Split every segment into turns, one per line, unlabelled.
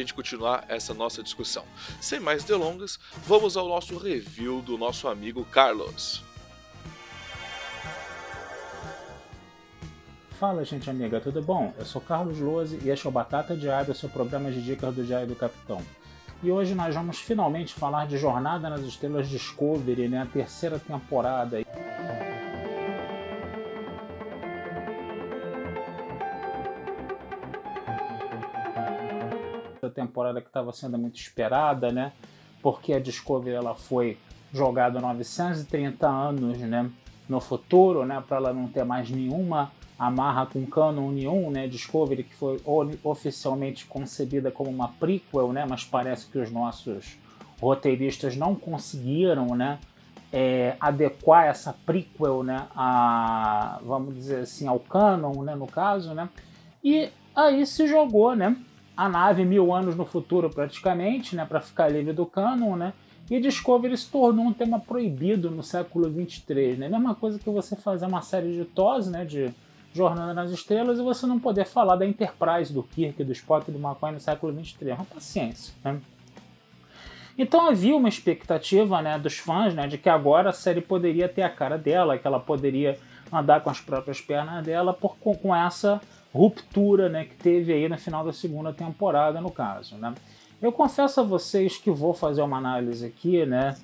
gente continuar essa nossa discussão. Sem mais delongas, vamos ao nosso review do nosso amigo Carlos.
Fala, gente amiga, tudo bom? Eu sou Carlos Lose e este é o Batata Diário, seu programa de dicas do Diário do Capitão. E hoje nós vamos finalmente falar de Jornada nas Estrelas Discovery, né? A terceira temporada. Temporada que estava sendo muito esperada, né? Porque a Discovery ela foi jogada 930 anos, né? No futuro, né? Para ela não ter mais nenhuma amarra com canon nenhum, né? Discovery que foi oficialmente concebida como uma prequel, né? Mas parece que os nossos roteiristas não conseguiram, né? É, adequar essa prequel, né? A, vamos dizer assim, ao canon, né? No caso, né? E aí se jogou, né? A nave mil anos no futuro praticamente, né, para ficar livre do canon, né? E Discovery se tornou um tema proibido no século 23, né? Mesma coisa que você fazer uma série de TOS, né, de Jornada nas Estrelas, e você não poder falar da Enterprise, do Kirk, do Spock e do McCoy no século 23. É uma paciência, né? Então havia uma expectativa né, dos fãs né, de que agora a série poderia ter a cara dela, que ela poderia andar com as próprias pernas dela por, com, com essa ruptura né, que teve aí no final da segunda temporada, no caso. Né? Eu confesso a vocês que vou fazer uma análise aqui, né,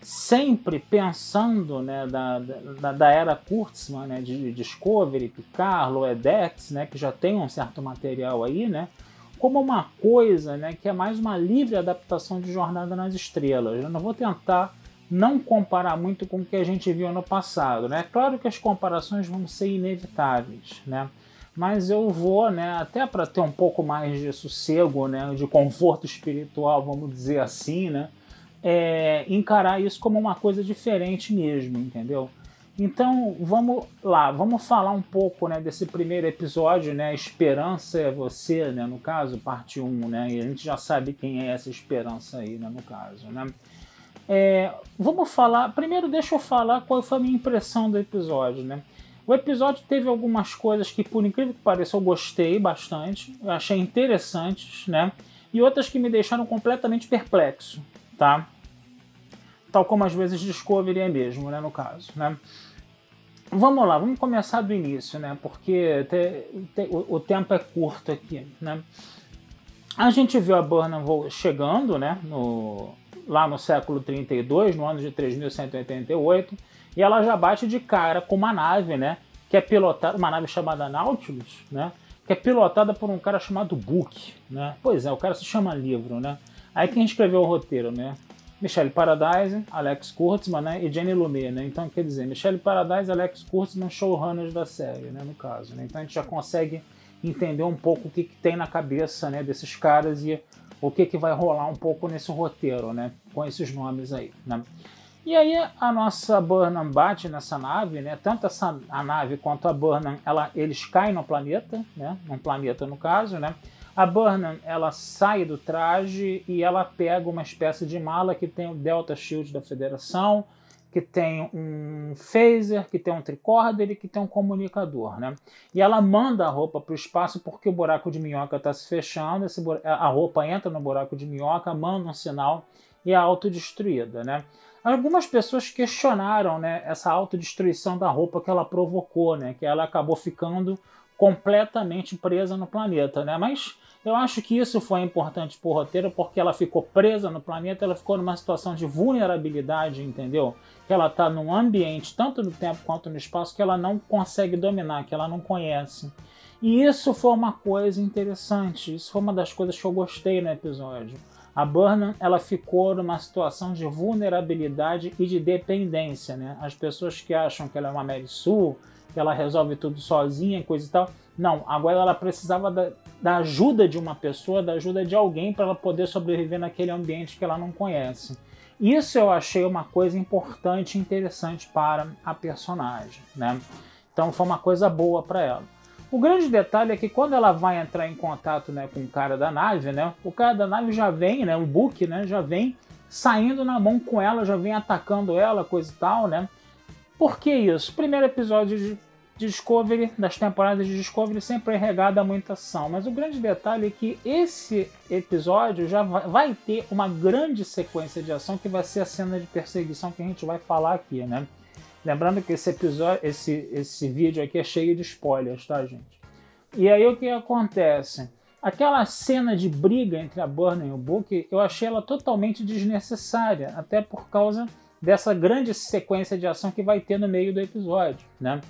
sempre pensando né, da, da, da era Kurtzman, né, de Discovery, Picard, Loedex, né, que já tem um certo material aí, né, como uma coisa né, que é mais uma livre adaptação de Jornada nas Estrelas. Eu não vou tentar não comparar muito com o que a gente viu no passado. Né? É claro que as comparações vão ser inevitáveis, né? Mas eu vou, né, até para ter um pouco mais de sossego, né, de conforto espiritual, vamos dizer assim, né, é, encarar isso como uma coisa diferente mesmo, entendeu? Então vamos lá, vamos falar um pouco né, desse primeiro episódio, né? Esperança é você, né? No caso, parte 1, né? E a gente já sabe quem é essa esperança aí, né? No caso, né? É, vamos falar. Primeiro, deixa eu falar qual foi a minha impressão do episódio, né? O episódio teve algumas coisas que, por incrível que pareça, eu gostei bastante, eu achei interessantes, né? E outras que me deixaram completamente perplexo, tá? Tal como às vezes Discovery é mesmo, né? No caso, né? Vamos lá, vamos começar do início, né? Porque te, te, o, o, tempo é curto aqui, né? A gente viu a Burnham chegando, né? No, lá no século 32, no ano de 3188 e ela já bate de cara com uma nave, né? Que é pilotada, uma nave chamada Nautilus, né? Que é pilotada por um cara chamado Book, né? Pois é, o cara se chama livro, né? Aí quem escreveu o roteiro, né? Michelle Paradise, Alex Kurtzman, né? E Jenny Lumet, né? Então, quer dizer, Michelle Paradise Alex Kurtzman showrunners da série, né? No caso, né? Então a gente já consegue entender um pouco o que, que tem na cabeça, né? Desses caras e o que, que vai rolar um pouco nesse roteiro, né? Com esses nomes aí, né? E aí a nossa Burnham bate nessa nave, né? Tanto essa, a nave quanto a Burnham, ela, eles caem no planeta, né? Num planeta no caso, né? A Burnham, ela sai do traje e ela pega uma espécie de mala que tem o Delta Shield da Federação, que tem um phaser, que tem um tricorder e que tem um comunicador, né? E ela manda a roupa para o espaço porque o buraco de minhoca está se fechando, esse, a roupa entra no buraco de minhoca, manda um sinal e autodestruída, né? Algumas pessoas questionaram né, essa autodestruição da roupa que ela provocou, né, que ela acabou ficando completamente presa no planeta. Né? Mas eu acho que isso foi importante para o roteiro porque ela ficou presa no planeta, ela ficou numa situação de vulnerabilidade, entendeu? Que ela está num ambiente, tanto no tempo quanto no espaço, que ela não consegue dominar, que ela não conhece. E isso foi uma coisa interessante, isso foi uma das coisas que eu gostei no episódio. A Burnham ela ficou numa situação de vulnerabilidade e de dependência, né? As pessoas que acham que ela é uma Mary Sue, que ela resolve tudo sozinha, coisa e tal. Não, agora ela precisava da, da ajuda de uma pessoa, da ajuda de alguém para ela poder sobreviver naquele ambiente que ela não conhece. Isso eu achei uma coisa importante e interessante para a personagem, né? Então foi uma coisa boa para ela. O grande detalhe é que quando ela vai entrar em contato né, com o cara da nave, né, o cara da nave já vem, né, o Book, né, já vem saindo na mão com ela, já vem atacando ela, coisa e tal, né? Por que isso? Primeiro episódio de Discovery, das temporadas de Discovery, sempre é regado a muita ação. Mas o grande detalhe é que esse episódio já vai ter uma grande sequência de ação que vai ser a cena de perseguição que a gente vai falar aqui, né? Lembrando que esse episódio, esse, esse vídeo aqui é cheio de spoilers, tá, gente? E aí o que acontece? Aquela cena de briga entre a Burn e o Book, eu achei ela totalmente desnecessária, até por causa dessa grande sequência de ação que vai ter no meio do episódio, né?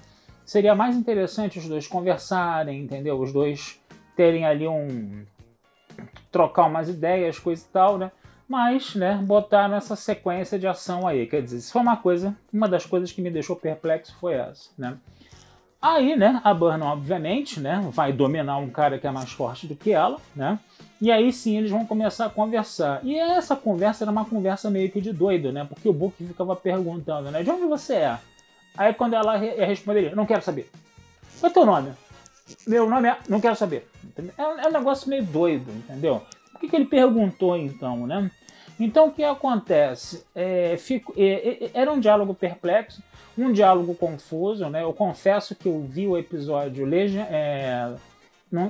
Seria mais interessante os dois conversarem, entendeu? Os dois terem ali um trocar umas ideias, coisa e tal, né? Mas né, botaram essa sequência de ação aí. Quer dizer, isso foi uma coisa, uma das coisas que me deixou perplexo foi essa, né? Aí, né, a Burn, obviamente, né, vai dominar um cara que é mais forte do que ela, né? E aí sim eles vão começar a conversar. E essa conversa era uma conversa meio que de doido, né? Porque o Book ficava perguntando, né? De onde você é? Aí quando ela re responderia, não quero saber. Qual é teu nome? Meu nome é. Não quero saber. É um, é um negócio meio doido, entendeu? Por que, que ele perguntou então, né? Então o que acontece? É, fico, é, é, era um diálogo perplexo, um diálogo confuso. Né? Eu confesso que eu vi o episódio é,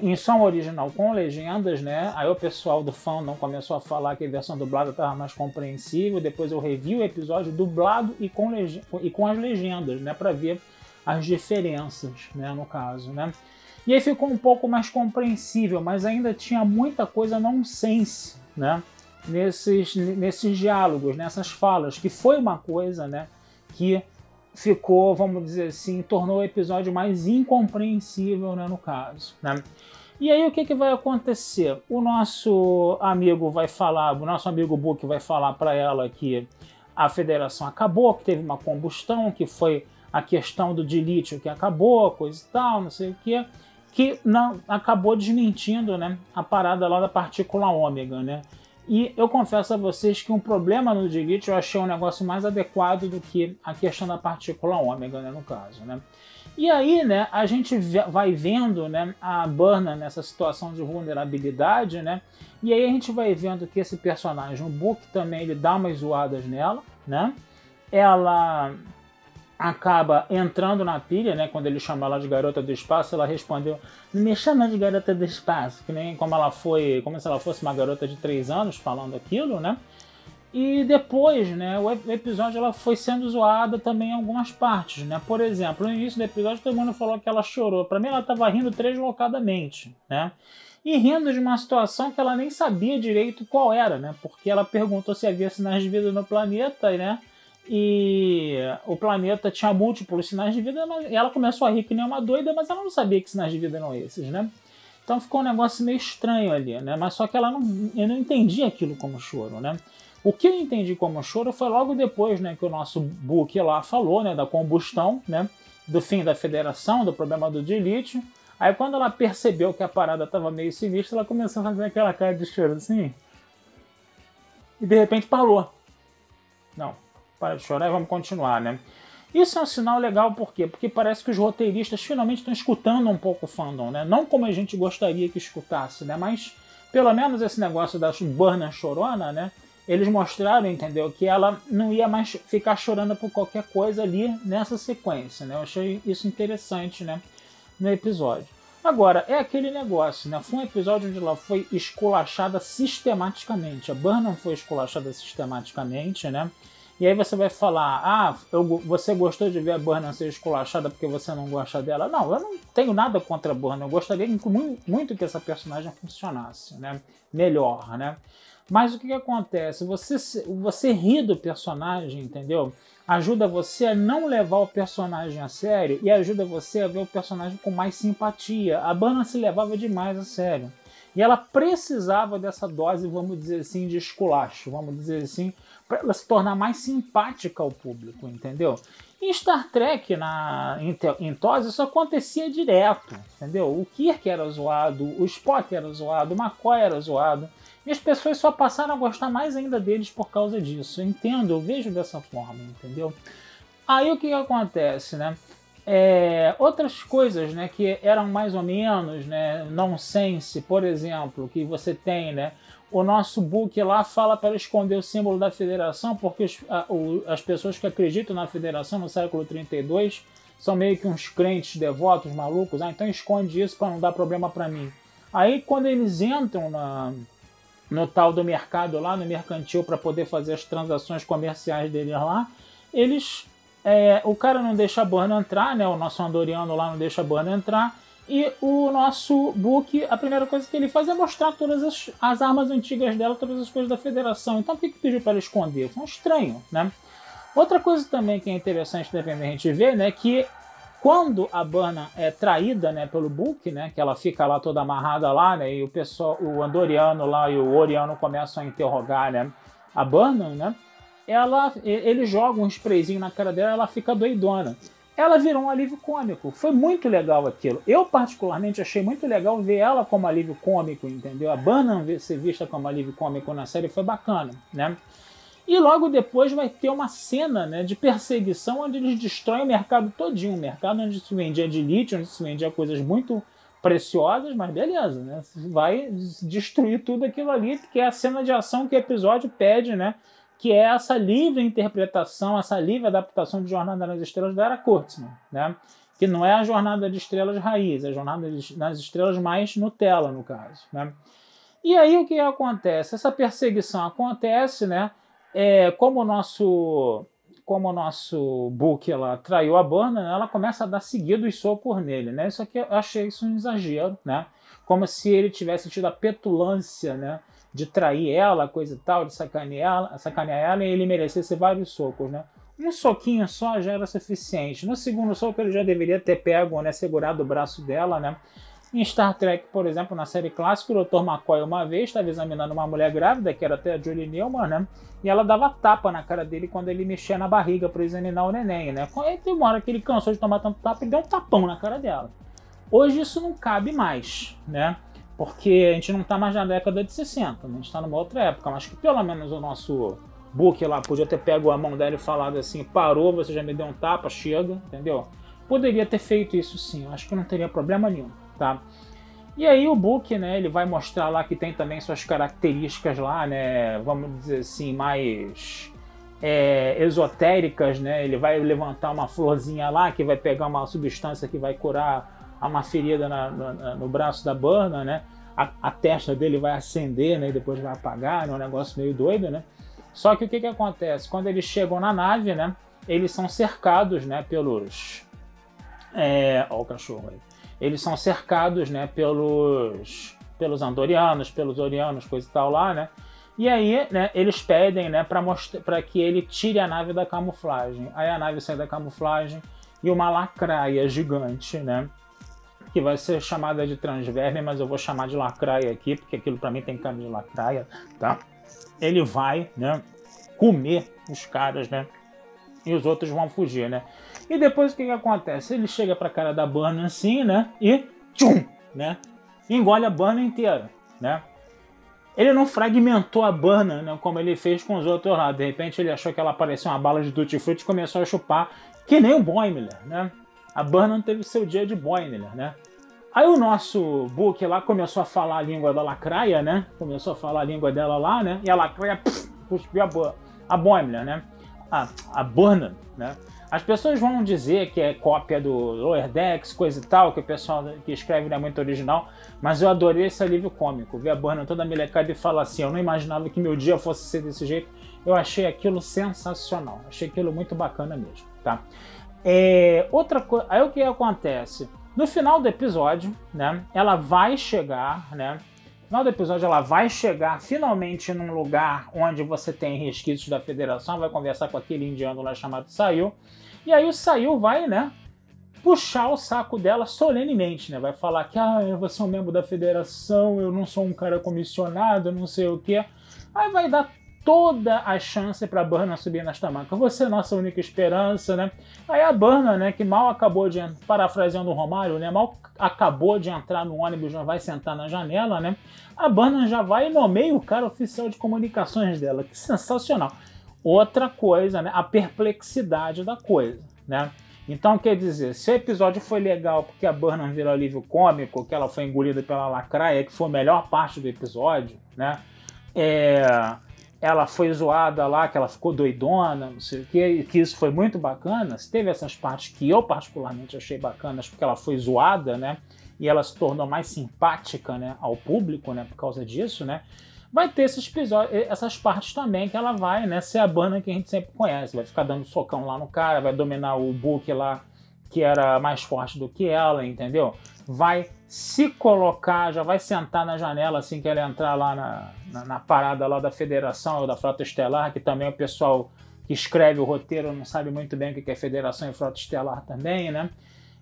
em som original com legendas, né? Aí o pessoal do fandom começou a falar que a versão dublada estava mais compreensível. Depois eu revi o episódio dublado e com, e com as legendas, né? Para ver as diferenças, né? No caso, né? E aí ficou um pouco mais compreensível, mas ainda tinha muita coisa nonsense, né? Nesses, nesses diálogos, nessas falas, que foi uma coisa né, que ficou, vamos dizer assim, tornou o episódio mais incompreensível né, no caso. Né? E aí o que, que vai acontecer? O nosso amigo vai falar, o nosso amigo Book vai falar para ela que a federação acabou, que teve uma combustão, que foi a questão do dilítio que acabou, coisa e tal, não sei o que, que não acabou desmentindo né, a parada lá da partícula ômega, né? E eu confesso a vocês que um problema no Digit eu achei um negócio mais adequado do que a questão da partícula ômega, né, no caso, né? E aí, né, a gente vai vendo, né, a Burna nessa situação de vulnerabilidade, né? E aí a gente vai vendo que esse personagem, o Book também, ele dá umas zoadas nela, né? Ela acaba entrando na pilha, né? Quando ele chama ela de garota do espaço, ela respondeu: "Não me chama de garota do espaço", que nem como ela foi, como se ela fosse uma garota de três anos falando aquilo, né? E depois, né, o episódio ela foi sendo zoada também em algumas partes, né? Por exemplo, no início do episódio todo mundo falou que ela chorou. Para mim ela estava rindo deslocadamente, né? E rindo de uma situação que ela nem sabia direito qual era, né? Porque ela perguntou se havia sinais de vida no planeta, né? E o planeta tinha múltiplos sinais de vida e ela começou a rir que nem uma doida, mas ela não sabia que sinais de vida eram esses, né? Então ficou um negócio meio estranho ali, né? Mas só que ela não, eu não entendia aquilo como choro, né? O que eu entendi como choro foi logo depois, né, que o nosso Book lá falou, né, da combustão, né, do fim da federação, do problema do dilítio. Aí quando ela percebeu que a parada estava meio sinistra, ela começou a fazer aquela cara de choro assim. E de repente parou. Não, para de chorar e vamos continuar, né? Isso é um sinal legal, por quê? Porque parece que os roteiristas finalmente estão escutando um pouco o fandom, né? Não como a gente gostaria que escutasse, né? Mas pelo menos esse negócio da Burna chorona, né? Eles mostraram, entendeu? Que ela não ia mais ficar chorando por qualquer coisa ali nessa sequência, né? Eu achei isso interessante, né? No episódio. Agora, é aquele negócio, né? Foi um episódio onde ela foi esculachada sistematicamente. A Burnham foi esculachada sistematicamente, né? E aí você vai falar, ah, eu, você gostou de ver a Burnham ser esculachada porque você não gosta dela? Não, eu não tenho nada contra a Burnham. Eu gostaria muito que essa personagem funcionasse, né? Melhor, né? Mas o que, que acontece? Você, você ri do personagem, entendeu? Ajuda você a não levar o personagem a sério e ajuda você a ver o personagem com mais simpatia. A Bana se levava demais a sério. E ela precisava dessa dose, vamos dizer assim, de esculacho, vamos dizer assim, para ela se tornar mais simpática ao público, entendeu? Em Star Trek, na, em, em TOS, isso acontecia direto, entendeu? O Kirk era zoado, o Spock era zoado, o McCoy era zoado. E as pessoas só passaram a gostar mais ainda deles por causa disso. Eu entendo, eu vejo dessa forma, entendeu? Aí o que, que acontece, né? É, outras coisas né, que eram mais ou menos né, nonsense, por exemplo, que você tem, né? O nosso book lá fala para esconder o símbolo da federação, porque os, a, o, as pessoas que acreditam na federação no século 32 são meio que uns crentes devotos malucos, ah, então esconde isso para não dar problema para mim. Aí quando eles entram na, no tal do mercado lá, no mercantil, para poder fazer as transações comerciais deles lá, eles. É, o cara não deixa a Burna entrar, né? O nosso Andoriano lá não deixa a Burna entrar. E o nosso Book, a primeira coisa que ele faz é mostrar todas as, as armas antigas dela, todas as coisas da Federação. Então por que, que pediu para esconder? Foi um estranho, né? Outra coisa também que é interessante também a gente ver, né, que quando a Bana é traída, né, pelo Book, né, que ela fica lá toda amarrada lá, né, e o pessoal, o Andoriano lá e o Oriano começam a interrogar, né, a Bana, né, ela, ele joga um sprayzinho na cara dela, ela fica doidona. Ela virou um alívio cômico. Foi muito legal aquilo. Eu, particularmente, achei muito legal ver ela como alívio cômico, entendeu? A Bana ser vista como alívio cômico na série foi bacana, né? E logo depois vai ter uma cena né, de perseguição onde eles destroem o mercado todinho. Um mercado onde se vendia de lítio, onde se vendia coisas muito preciosas, mas beleza, né? Vai destruir tudo aquilo ali, que é a cena de ação que o episódio pede, né? Que é essa livre interpretação, essa livre adaptação de Jornada nas Estrelas da Era Kurtzman, né? Que não é a Jornada de Estrelas raiz, é a Jornada nas Estrelas mais Nutella, no caso, né? E aí o que acontece? Essa perseguição acontece, né? é, como o nosso como nosso book ela traiu a Burna, né, ela começa a dar seguidos socos nele, né? Isso aqui eu achei isso um exagero, né? Como se ele tivesse tido a petulância, né? De trair ela, coisa e tal, de sacanear ela, sacanear ela e ele merecesse vários socos, né? Um soquinho só já era suficiente. No segundo soco ele já deveria ter pego, né? Segurado o braço dela, né? Em Star Trek, por exemplo, na série clássica, o Dr. McCoy uma vez estava examinando uma mulher grávida, que era até a Julie Newman, né? E ela dava tapa na cara dele quando ele mexia na barriga para examinar o neném, né? Aí teve uma hora que ele cansou de tomar tanto tapa e deu um tapão na cara dela. Hoje isso não cabe mais, né? Porque a gente não está mais na década de 60, né? a gente está numa outra época, mas que pelo menos o nosso book lá podia ter pego a mão dela e falado assim: parou, você já me deu um tapa, chega, entendeu? Poderia ter feito isso sim, acho que não teria problema nenhum tá? E aí o book, né, ele vai mostrar lá que tem também suas características lá, né, vamos dizer assim, mais é, esotéricas, né? Ele vai levantar uma florzinha lá que vai pegar uma substância que vai curar uma ferida na, na, no braço da Burna, né? A, a, testa dele vai acender, né? E depois vai apagar, é um negócio meio doido, né? Só que o que, que acontece? Quando eles chegam na nave, né? Eles são cercados, né? Pelos... É... Olha o cachorro aí eles são cercados né, pelos, pelos andorianos, pelos orianos, coisa e tal lá, né? E aí, né, eles pedem, né, para que ele tire a nave da camuflagem. Aí a nave sai da camuflagem e uma lacraia gigante, né, que vai ser chamada de transverme, mas eu vou chamar de lacraia aqui, porque aquilo para mim tem cara de lacraia, tá? Ele vai, né, comer os caras, né, e os outros vão fugir, né? E depois o que, que acontece? Ele chega pra cara da Burna assim, né? E tchum, né? Engole a Burna inteira, né? Ele não fragmentou a Burna, né, como ele fez com os outros lá. De repente ele achou que ela parecia uma bala de Tutti Frutti e começou a chupar, que nem o Boimler, né? A Burna teve seu dia de Boimler, né? Aí o nosso Book lá começou a falar a língua da Lacraia, né? Começou a falar a língua dela lá, né? E a Lacraia cuspiu a, a Boimler, né? A, a Burna, né? As pessoas vão dizer que é cópia do Lower Decks, coisa e tal, que o pessoal que escreve não é muito original, mas eu adorei esse alívio cômico. Ver a Burna toda melecada e falar assim: eu não imaginava que meu dia fosse ser desse jeito. Eu achei aquilo sensacional, achei aquilo muito bacana mesmo, tá? É, outra coisa, aí o que acontece? No final do episódio, né, ela vai chegar, né, no final do episódio ela vai chegar finalmente num lugar onde você tem resquícios da federação, vai conversar com aquele indiano lá chamado Saiu, e aí o Saiu vai, né, puxar o saco dela solenemente, né, vai falar que, ah, você é um membro da federação, eu não sou um cara comissionado, não sei o que, aí vai dar toda a chance para a Burna subir nesta marca. Você é nossa única esperança, né? Aí a Burna, né, que mal acabou de, parafraseando o Romário, né, mal acabou de entrar no ônibus, já vai sentar na janela, né? A Burna já vai e nomeia o cara oficial de comunicações dela. Que sensacional. Outra coisa, né, a perplexidade da coisa, né? Então, quer dizer, se o episódio foi legal porque a Burnham virou alívio cômico, que ela foi engolida pela lacraia, que foi a melhor parte do episódio, né? É, ela foi zoada lá, que ela ficou doidona, não sei o que, que isso foi muito bacana. Teve essas partes que eu particularmente achei bacanas, porque ela foi zoada, né? E ela se tornou mais simpática, né, ao público, né, por causa disso, né? Vai ter esses episódios, essas partes também que ela vai, né, ser a banda que a gente sempre conhece, vai ficar dando socão lá no cara, vai dominar o Book lá que era mais forte do que ela, entendeu? Vai se colocar, já vai sentar na janela assim que ela entrar lá na, na, na, parada lá da Federação ou da Frota Estelar, que também o pessoal que escreve o roteiro não sabe muito bem o que é Federação e Frota Estelar também, né?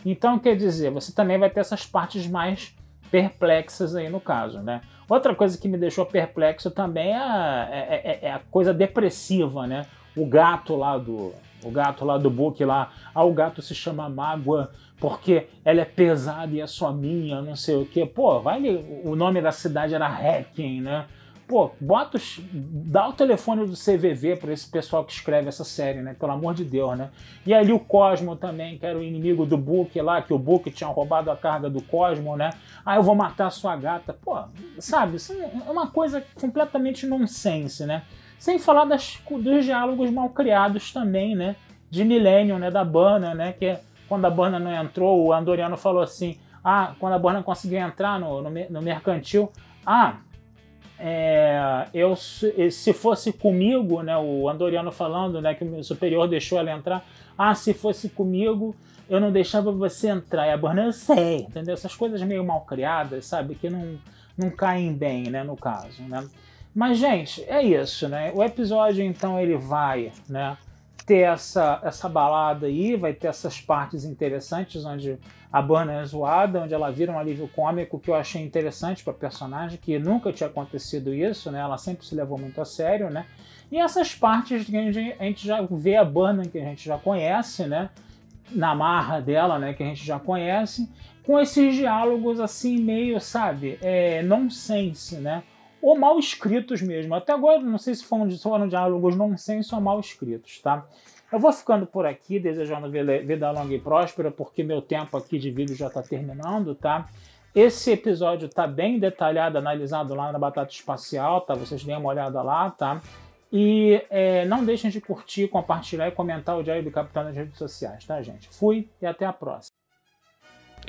Então, quer dizer, você também vai ter essas partes mais perplexas aí no caso, né? Outra coisa que me deixou perplexo também é a, é, é, é a coisa depressiva, né? O gato lá do, o gato lá do book lá, ah, o gato se chama Mágoa porque ela é pesada e é só minha, não sei o que. Pô, vai o nome da cidade era Hacking, né? Pô, bota os, dá o telefone do CVV para esse pessoal que escreve essa série, né? Pelo amor de Deus, né? E ali o Cosmo também, que era o inimigo do Book lá, que o Book tinha roubado a carga do Cosmo, né? Ah, eu vou matar a sua gata. Pô, sabe? Isso é uma coisa completamente nonsense, né? Sem falar das, dos diálogos mal criados também, né? De Millennium, né? Da Bana, né? Que quando a Bana não entrou, o Andoriano falou assim: ah, quando a Bana conseguiu entrar no, no, no mercantil, ah, é, eu se fosse comigo, né? O Andoriano falando, né? Que o meu superior deixou ela entrar. Ah, se fosse comigo, eu não deixava você entrar. E a Bana, eu sei, entendeu? Essas coisas meio mal criadas, sabe? Que não, não caem bem, né? No caso, né? Mas, gente, é isso, né? O episódio, então, ele vai, né? Ter essa, essa balada aí, vai ter essas partes interessantes onde a Burna é zoada, onde ela vira um alívio cômico que eu achei interessante para personagem, que nunca tinha acontecido isso, né? Ela sempre se levou muito a sério, né? E essas partes que a gente, já vê a Burna que a gente já conhece, né? Na marra dela, né? Que a gente já conhece, com esses diálogos assim meio, sabe, é, nonsense, né? Ou mal escritos mesmo. Até agora, não sei se foram, foram diálogos nonsense ou mal escritos, tá? Eu vou ficando por aqui, desejando vida longa e próspera, porque meu tempo aqui de vídeo já está terminando, tá? Esse episódio está bem detalhado, analisado lá na Batata Espacial, tá? Vocês deem uma olhada lá, tá? E é, não deixem de curtir, compartilhar e comentar o Diário do Capitão nas redes sociais, tá, gente? Fui e até a próxima.